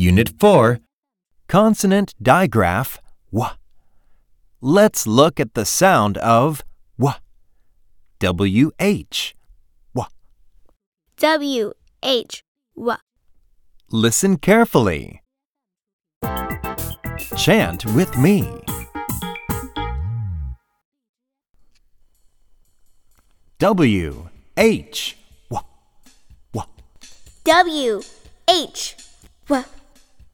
Unit 4 Consonant Digraph W. Let's look at the sound of W. W H. W. W H. W. WH. WH. Listen carefully. Chant with me. W H W W H